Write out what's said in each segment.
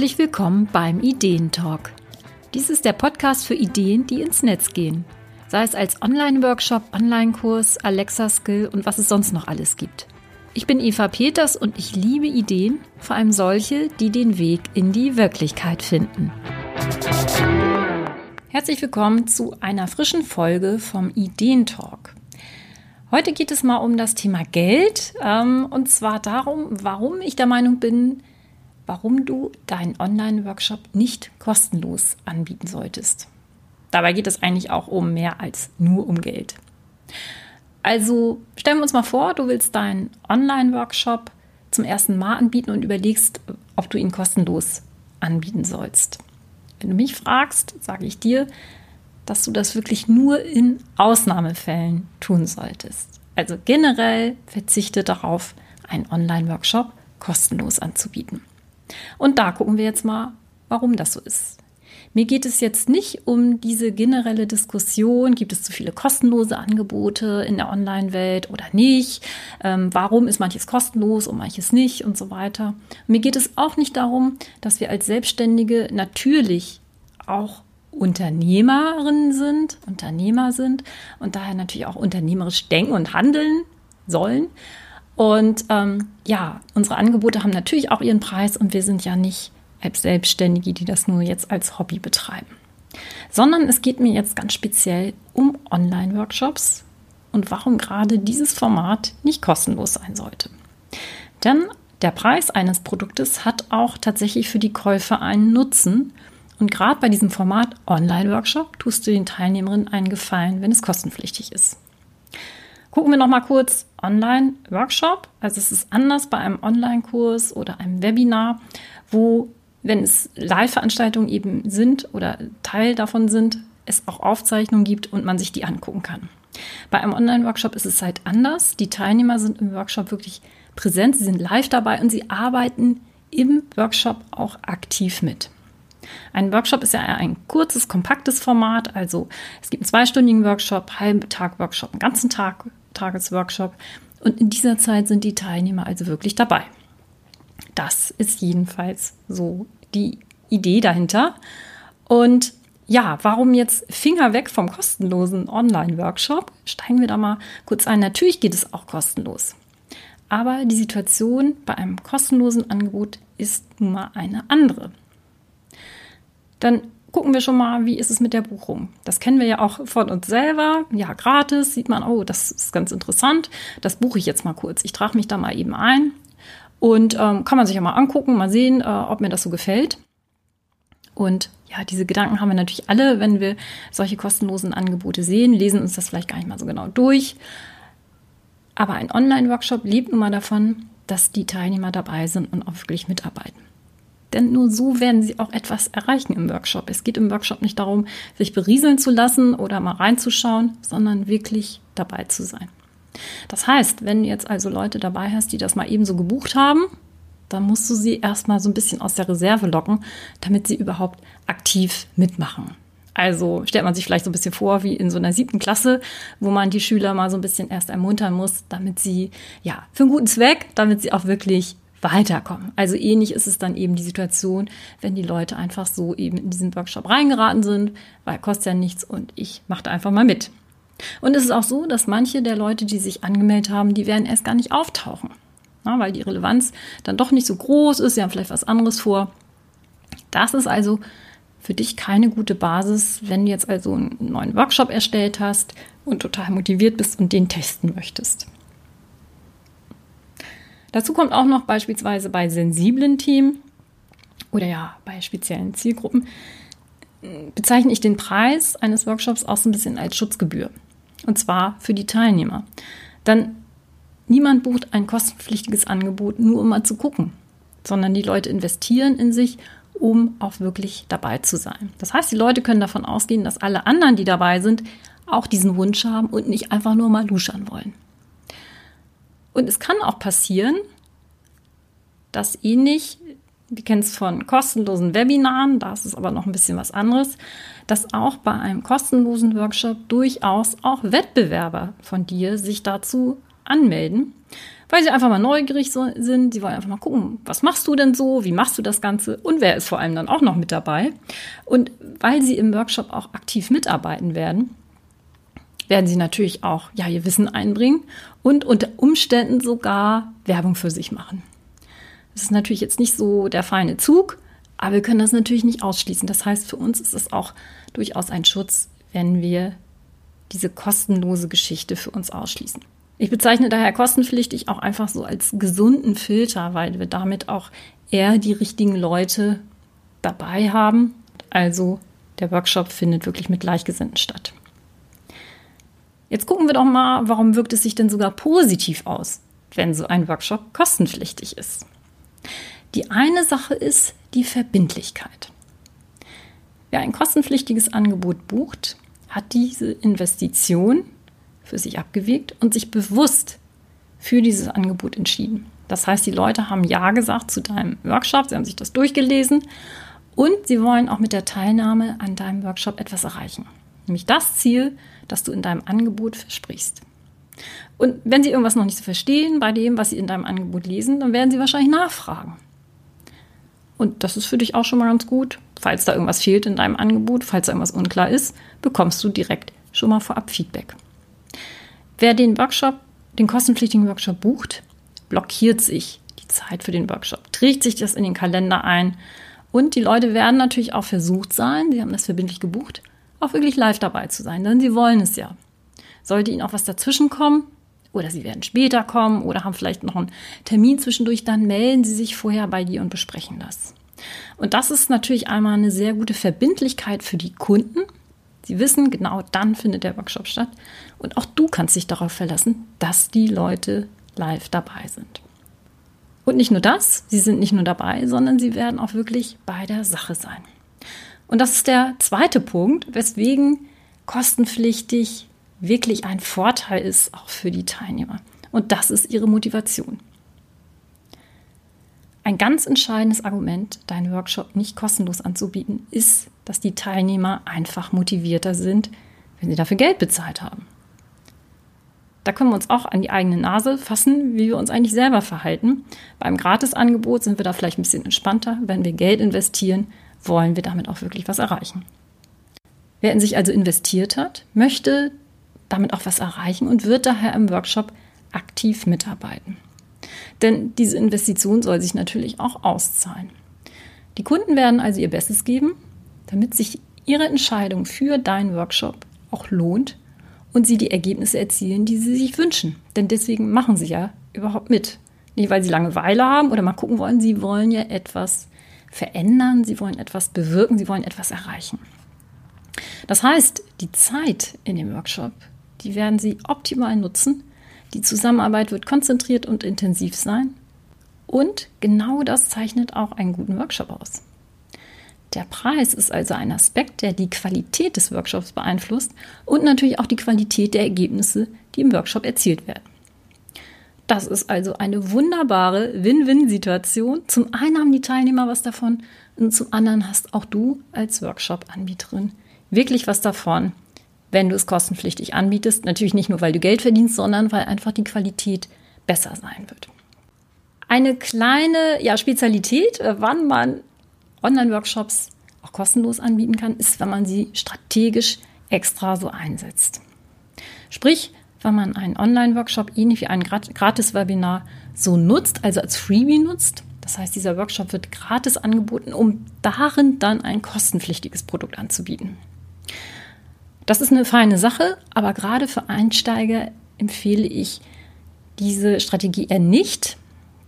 Herzlich willkommen beim Ideentalk. Dies ist der Podcast für Ideen, die ins Netz gehen. Sei es als Online-Workshop, Online-Kurs, Alexa-Skill und was es sonst noch alles gibt. Ich bin Eva Peters und ich liebe Ideen, vor allem solche, die den Weg in die Wirklichkeit finden. Herzlich willkommen zu einer frischen Folge vom Ideentalk. Heute geht es mal um das Thema Geld ähm, und zwar darum, warum ich der Meinung bin, warum du deinen Online-Workshop nicht kostenlos anbieten solltest. Dabei geht es eigentlich auch um mehr als nur um Geld. Also stellen wir uns mal vor, du willst deinen Online-Workshop zum ersten Mal anbieten und überlegst, ob du ihn kostenlos anbieten sollst. Wenn du mich fragst, sage ich dir, dass du das wirklich nur in Ausnahmefällen tun solltest. Also generell verzichte darauf, einen Online-Workshop kostenlos anzubieten. Und da gucken wir jetzt mal, warum das so ist. Mir geht es jetzt nicht um diese generelle Diskussion, gibt es zu viele kostenlose Angebote in der Online-Welt oder nicht? Ähm, warum ist manches kostenlos und manches nicht und so weiter. mir geht es auch nicht darum, dass wir als Selbstständige natürlich auch Unternehmerinnen sind, Unternehmer sind und daher natürlich auch unternehmerisch denken und handeln sollen. Und ähm, ja, unsere Angebote haben natürlich auch ihren Preis und wir sind ja nicht als Selbstständige, die das nur jetzt als Hobby betreiben. Sondern es geht mir jetzt ganz speziell um Online-Workshops und warum gerade dieses Format nicht kostenlos sein sollte. Denn der Preis eines Produktes hat auch tatsächlich für die Käufer einen Nutzen. Und gerade bei diesem Format Online-Workshop tust du den Teilnehmerinnen einen Gefallen, wenn es kostenpflichtig ist. Gucken wir noch mal kurz Online-Workshop. Also es ist anders bei einem Online-Kurs oder einem Webinar, wo, wenn es Live-Veranstaltungen eben sind oder Teil davon sind, es auch Aufzeichnungen gibt und man sich die angucken kann. Bei einem Online-Workshop ist es halt anders. Die Teilnehmer sind im Workshop wirklich präsent, sie sind live dabei und sie arbeiten im Workshop auch aktiv mit. Ein Workshop ist ja ein kurzes, kompaktes Format. Also es gibt einen zweistündigen Workshop, halben Tag Workshop, einen ganzen Tag Tagesworkshop. Und in dieser Zeit sind die Teilnehmer also wirklich dabei. Das ist jedenfalls so die Idee dahinter. Und ja, warum jetzt Finger weg vom kostenlosen Online-Workshop? Steigen wir da mal kurz ein. Natürlich geht es auch kostenlos. Aber die Situation bei einem kostenlosen Angebot ist nun mal eine andere. Dann gucken wir schon mal, wie ist es mit der Buchung. Das kennen wir ja auch von uns selber. Ja, gratis sieht man, oh, das ist ganz interessant. Das buche ich jetzt mal kurz. Ich trage mich da mal eben ein und ähm, kann man sich ja mal angucken, mal sehen, äh, ob mir das so gefällt. Und ja, diese Gedanken haben wir natürlich alle, wenn wir solche kostenlosen Angebote sehen, lesen uns das vielleicht gar nicht mal so genau durch. Aber ein Online-Workshop lebt nun mal davon, dass die Teilnehmer dabei sind und auch wirklich mitarbeiten. Denn nur so werden sie auch etwas erreichen im Workshop. Es geht im Workshop nicht darum, sich berieseln zu lassen oder mal reinzuschauen, sondern wirklich dabei zu sein. Das heißt, wenn du jetzt also Leute dabei hast, die das mal eben so gebucht haben, dann musst du sie erstmal so ein bisschen aus der Reserve locken, damit sie überhaupt aktiv mitmachen. Also stellt man sich vielleicht so ein bisschen vor wie in so einer siebten Klasse, wo man die Schüler mal so ein bisschen erst ermuntern muss, damit sie, ja, für einen guten Zweck, damit sie auch wirklich weiterkommen. Also ähnlich ist es dann eben die Situation, wenn die Leute einfach so eben in diesen Workshop reingeraten sind, weil kostet ja nichts und ich mache da einfach mal mit. Und es ist auch so, dass manche der Leute, die sich angemeldet haben, die werden erst gar nicht auftauchen, ja, weil die Relevanz dann doch nicht so groß ist, sie haben vielleicht was anderes vor. Das ist also für dich keine gute Basis, wenn du jetzt also einen neuen Workshop erstellt hast und total motiviert bist und den testen möchtest. Dazu kommt auch noch beispielsweise bei sensiblen Themen oder ja bei speziellen Zielgruppen bezeichne ich den Preis eines Workshops auch so ein bisschen als Schutzgebühr. Und zwar für die Teilnehmer. Dann niemand bucht ein kostenpflichtiges Angebot nur um mal zu gucken, sondern die Leute investieren in sich, um auch wirklich dabei zu sein. Das heißt, die Leute können davon ausgehen, dass alle anderen, die dabei sind, auch diesen Wunsch haben und nicht einfach nur mal luschern wollen. Und es kann auch passieren, dass ähnlich, wir kennen es von kostenlosen Webinaren, da ist es aber noch ein bisschen was anderes, dass auch bei einem kostenlosen Workshop durchaus auch Wettbewerber von dir sich dazu anmelden, weil sie einfach mal neugierig sind. Sie wollen einfach mal gucken, was machst du denn so? Wie machst du das Ganze? Und wer ist vor allem dann auch noch mit dabei? Und weil sie im Workshop auch aktiv mitarbeiten werden, werden sie natürlich auch ja, ihr Wissen einbringen und unter Umständen sogar Werbung für sich machen. Das ist natürlich jetzt nicht so der feine Zug, aber wir können das natürlich nicht ausschließen. Das heißt, für uns ist es auch durchaus ein Schutz, wenn wir diese kostenlose Geschichte für uns ausschließen. Ich bezeichne daher kostenpflichtig auch einfach so als gesunden Filter, weil wir damit auch eher die richtigen Leute dabei haben. Also der Workshop findet wirklich mit Gleichgesinnten statt. Jetzt gucken wir doch mal, warum wirkt es sich denn sogar positiv aus, wenn so ein Workshop kostenpflichtig ist. Die eine Sache ist die Verbindlichkeit. Wer ein kostenpflichtiges Angebot bucht, hat diese Investition für sich abgewegt und sich bewusst für dieses Angebot entschieden. Das heißt, die Leute haben Ja gesagt zu deinem Workshop, sie haben sich das durchgelesen und sie wollen auch mit der Teilnahme an deinem Workshop etwas erreichen. Nämlich das Ziel, das du in deinem Angebot versprichst. Und wenn sie irgendwas noch nicht so verstehen bei dem, was sie in deinem Angebot lesen, dann werden sie wahrscheinlich nachfragen. Und das ist für dich auch schon mal ganz gut. Falls da irgendwas fehlt in deinem Angebot, falls da irgendwas unklar ist, bekommst du direkt schon mal vorab Feedback. Wer den Workshop, den kostenpflichtigen Workshop bucht, blockiert sich die Zeit für den Workshop, trägt sich das in den Kalender ein und die Leute werden natürlich auch versucht sein, sie haben das verbindlich gebucht, auch wirklich live dabei zu sein, denn sie wollen es ja. Sollte ihnen auch was dazwischen kommen, oder sie werden später kommen oder haben vielleicht noch einen Termin zwischendurch, dann melden sie sich vorher bei dir und besprechen das. Und das ist natürlich einmal eine sehr gute Verbindlichkeit für die Kunden. Sie wissen, genau dann findet der Workshop statt. Und auch du kannst dich darauf verlassen, dass die Leute live dabei sind. Und nicht nur das, sie sind nicht nur dabei, sondern sie werden auch wirklich bei der Sache sein. Und das ist der zweite Punkt, weswegen kostenpflichtig wirklich ein Vorteil ist, auch für die Teilnehmer. Und das ist ihre Motivation. Ein ganz entscheidendes Argument, deinen Workshop nicht kostenlos anzubieten, ist, dass die Teilnehmer einfach motivierter sind, wenn sie dafür Geld bezahlt haben. Da können wir uns auch an die eigene Nase fassen, wie wir uns eigentlich selber verhalten. Beim Gratisangebot sind wir da vielleicht ein bisschen entspannter. Wenn wir Geld investieren, wollen wir damit auch wirklich was erreichen. Wer in sich also investiert hat, möchte damit auch was erreichen und wird daher im Workshop aktiv mitarbeiten. Denn diese Investition soll sich natürlich auch auszahlen. Die Kunden werden also ihr Bestes geben, damit sich ihre Entscheidung für deinen Workshop auch lohnt und sie die Ergebnisse erzielen, die sie sich wünschen. Denn deswegen machen sie ja überhaupt mit. Nicht, weil sie Langeweile haben oder mal gucken wollen, sie wollen ja etwas verändern, sie wollen etwas bewirken, sie wollen etwas erreichen. Das heißt, die Zeit in dem Workshop die werden Sie optimal nutzen. Die Zusammenarbeit wird konzentriert und intensiv sein. Und genau das zeichnet auch einen guten Workshop aus. Der Preis ist also ein Aspekt, der die Qualität des Workshops beeinflusst und natürlich auch die Qualität der Ergebnisse, die im Workshop erzielt werden. Das ist also eine wunderbare Win-Win-Situation. Zum einen haben die Teilnehmer was davon und zum anderen hast auch du als Workshop-Anbieterin wirklich was davon, wenn du es kostenpflichtig anbietest. Natürlich nicht nur, weil du Geld verdienst, sondern weil einfach die Qualität besser sein wird. Eine kleine ja, Spezialität, äh, wann man Online-Workshops auch kostenlos anbieten kann, ist, wenn man sie strategisch extra so einsetzt. Sprich, wenn man einen Online-Workshop ähnlich wie ein Gratis-Webinar so nutzt, also als Freebie nutzt. Das heißt, dieser Workshop wird gratis angeboten, um darin dann ein kostenpflichtiges Produkt anzubieten. Das ist eine feine Sache, aber gerade für Einsteiger empfehle ich diese Strategie eher nicht.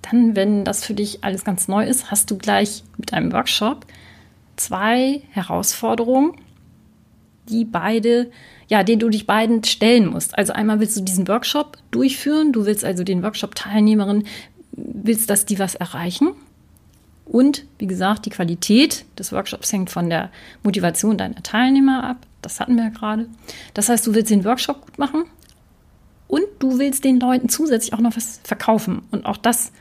Dann, wenn das für dich alles ganz neu ist, hast du gleich mit einem Workshop zwei Herausforderungen, die beide, ja, denen du dich beiden stellen musst. Also einmal willst du diesen Workshop durchführen, du willst also den Workshop-Teilnehmerinnen, willst, dass die was erreichen. Und wie gesagt, die Qualität des Workshops hängt von der Motivation deiner Teilnehmer ab. Das hatten wir ja gerade. Das heißt, du willst den Workshop gut machen und du willst den Leuten zusätzlich auch noch was verkaufen. Und auch das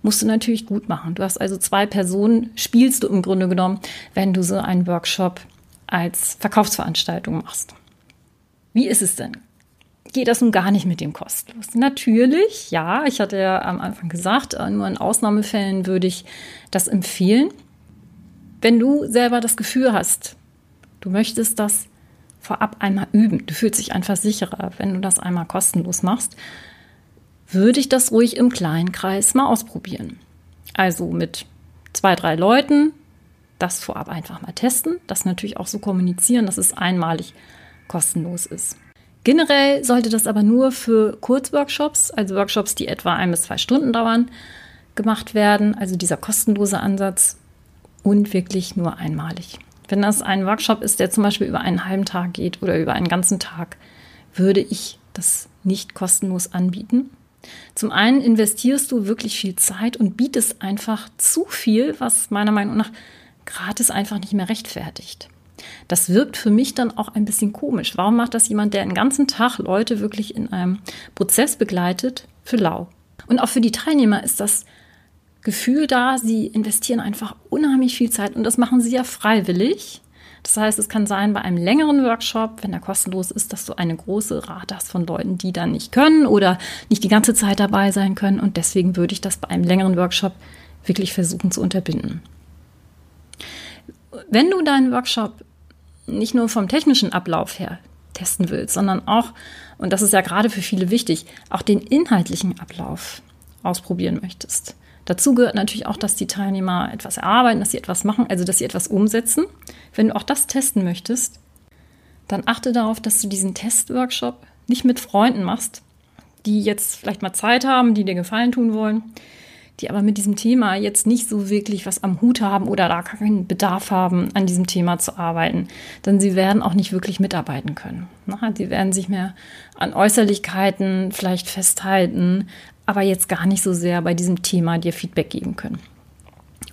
musst du natürlich gut machen. Du hast also zwei Personen, spielst du im Grunde genommen, wenn du so einen Workshop als Verkaufsveranstaltung machst. Wie ist es denn? geht das nun gar nicht mit dem kostenlos. Natürlich, ja, ich hatte ja am Anfang gesagt, äh, nur in Ausnahmefällen würde ich das empfehlen. Wenn du selber das Gefühl hast, du möchtest das vorab einmal üben, du fühlst dich einfach sicherer, wenn du das einmal kostenlos machst, würde ich das ruhig im kleinen Kreis mal ausprobieren. Also mit zwei, drei Leuten das vorab einfach mal testen, das natürlich auch so kommunizieren, dass es einmalig kostenlos ist. Generell sollte das aber nur für Kurzworkshops, also Workshops, die etwa ein bis zwei Stunden dauern, gemacht werden. Also dieser kostenlose Ansatz und wirklich nur einmalig. Wenn das ein Workshop ist, der zum Beispiel über einen halben Tag geht oder über einen ganzen Tag, würde ich das nicht kostenlos anbieten. Zum einen investierst du wirklich viel Zeit und bietest einfach zu viel, was meiner Meinung nach gratis einfach nicht mehr rechtfertigt. Das wirkt für mich dann auch ein bisschen komisch. Warum macht das jemand, der den ganzen Tag Leute wirklich in einem Prozess begleitet, für lau? Und auch für die Teilnehmer ist das Gefühl da, sie investieren einfach unheimlich viel Zeit und das machen sie ja freiwillig. Das heißt, es kann sein bei einem längeren Workshop, wenn er kostenlos ist, dass du eine große Rate hast von Leuten, die dann nicht können oder nicht die ganze Zeit dabei sein können. Und deswegen würde ich das bei einem längeren Workshop wirklich versuchen zu unterbinden. Wenn du deinen Workshop nicht nur vom technischen Ablauf her testen willst, sondern auch, und das ist ja gerade für viele wichtig, auch den inhaltlichen Ablauf ausprobieren möchtest. Dazu gehört natürlich auch, dass die Teilnehmer etwas erarbeiten, dass sie etwas machen, also dass sie etwas umsetzen. Wenn du auch das testen möchtest, dann achte darauf, dass du diesen Testworkshop nicht mit Freunden machst, die jetzt vielleicht mal Zeit haben, die dir Gefallen tun wollen, die aber mit diesem Thema jetzt nicht so wirklich was am Hut haben oder da keinen Bedarf haben, an diesem Thema zu arbeiten. Denn sie werden auch nicht wirklich mitarbeiten können. Sie werden sich mehr an Äußerlichkeiten vielleicht festhalten, aber jetzt gar nicht so sehr bei diesem Thema dir Feedback geben können.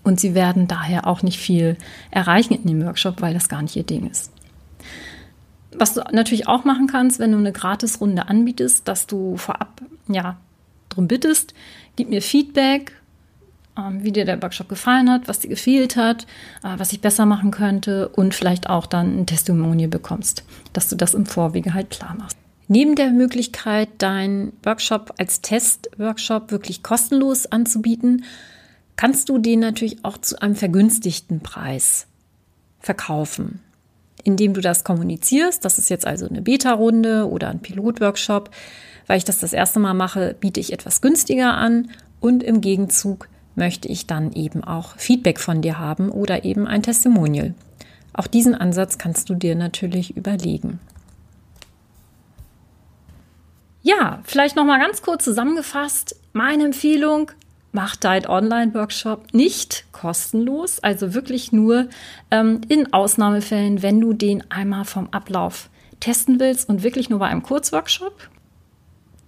Und sie werden daher auch nicht viel erreichen in dem Workshop, weil das gar nicht ihr Ding ist. Was du natürlich auch machen kannst, wenn du eine Gratisrunde anbietest, dass du vorab ja darum bittest, gib mir Feedback, ähm, wie dir der Workshop gefallen hat, was dir gefehlt hat, äh, was ich besser machen könnte und vielleicht auch dann ein Testimonial bekommst, dass du das im Vorwege halt klar machst. Neben der Möglichkeit, deinen Workshop als Testworkshop wirklich kostenlos anzubieten, kannst du den natürlich auch zu einem vergünstigten Preis verkaufen, indem du das kommunizierst. Das ist jetzt also eine Beta-Runde oder ein Pilotworkshop weil ich das das erste Mal mache, biete ich etwas günstiger an und im Gegenzug möchte ich dann eben auch Feedback von dir haben oder eben ein Testimonial. Auch diesen Ansatz kannst du dir natürlich überlegen. Ja, vielleicht noch mal ganz kurz zusammengefasst, meine Empfehlung, mach dein Online-Workshop nicht kostenlos, also wirklich nur ähm, in Ausnahmefällen, wenn du den einmal vom Ablauf testen willst und wirklich nur bei einem Kurzworkshop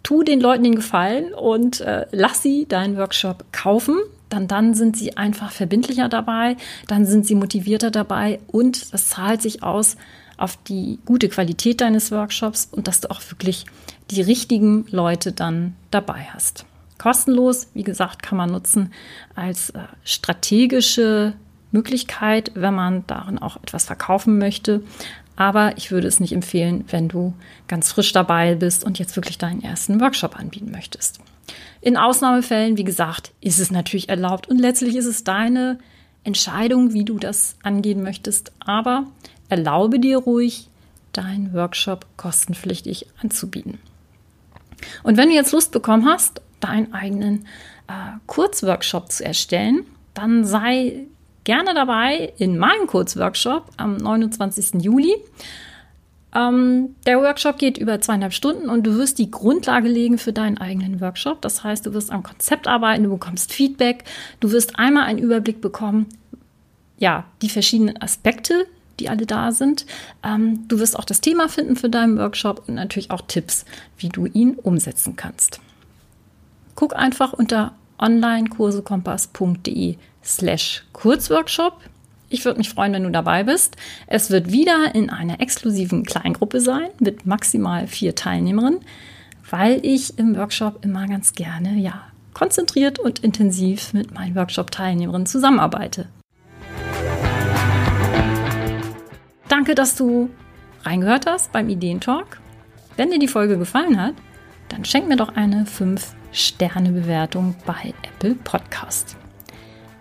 tu den Leuten den Gefallen und äh, lass sie deinen Workshop kaufen. Dann, dann sind sie einfach verbindlicher dabei, dann sind sie motivierter dabei und das zahlt sich aus auf die gute Qualität deines Workshops und dass du auch wirklich die richtigen Leute dann dabei hast. Kostenlos, wie gesagt, kann man nutzen als äh, strategische Möglichkeit, wenn man darin auch etwas verkaufen möchte. Aber ich würde es nicht empfehlen, wenn du ganz frisch dabei bist und jetzt wirklich deinen ersten Workshop anbieten möchtest. In Ausnahmefällen, wie gesagt, ist es natürlich erlaubt und letztlich ist es deine Entscheidung, wie du das angehen möchtest. Aber erlaube dir ruhig, deinen Workshop kostenpflichtig anzubieten. Und wenn du jetzt Lust bekommen hast, deinen eigenen äh, Kurzworkshop zu erstellen, dann sei gerne dabei in meinem Kurzworkshop am 29. Juli. Ähm, der Workshop geht über zweieinhalb Stunden und du wirst die Grundlage legen für deinen eigenen Workshop. Das heißt, du wirst am Konzept arbeiten, du bekommst Feedback, du wirst einmal einen Überblick bekommen, ja, die verschiedenen Aspekte, die alle da sind. Ähm, du wirst auch das Thema finden für deinen Workshop und natürlich auch Tipps, wie du ihn umsetzen kannst. Guck einfach unter onlinekursekompass.de slash Kurzworkshop. Ich würde mich freuen, wenn du dabei bist. Es wird wieder in einer exklusiven Kleingruppe sein mit maximal vier Teilnehmerinnen, weil ich im Workshop immer ganz gerne, ja, konzentriert und intensiv mit meinen Workshop-Teilnehmerinnen zusammenarbeite. Danke, dass du reingehört hast beim Ideentalk. Wenn dir die Folge gefallen hat, dann schenk mir doch eine 5-Sterne-Bewertung bei Apple Podcast.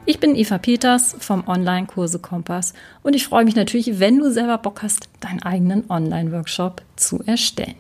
Ich bin Eva Peters vom Online-Kurse Kompass und ich freue mich natürlich, wenn du selber Bock hast, deinen eigenen Online-Workshop zu erstellen.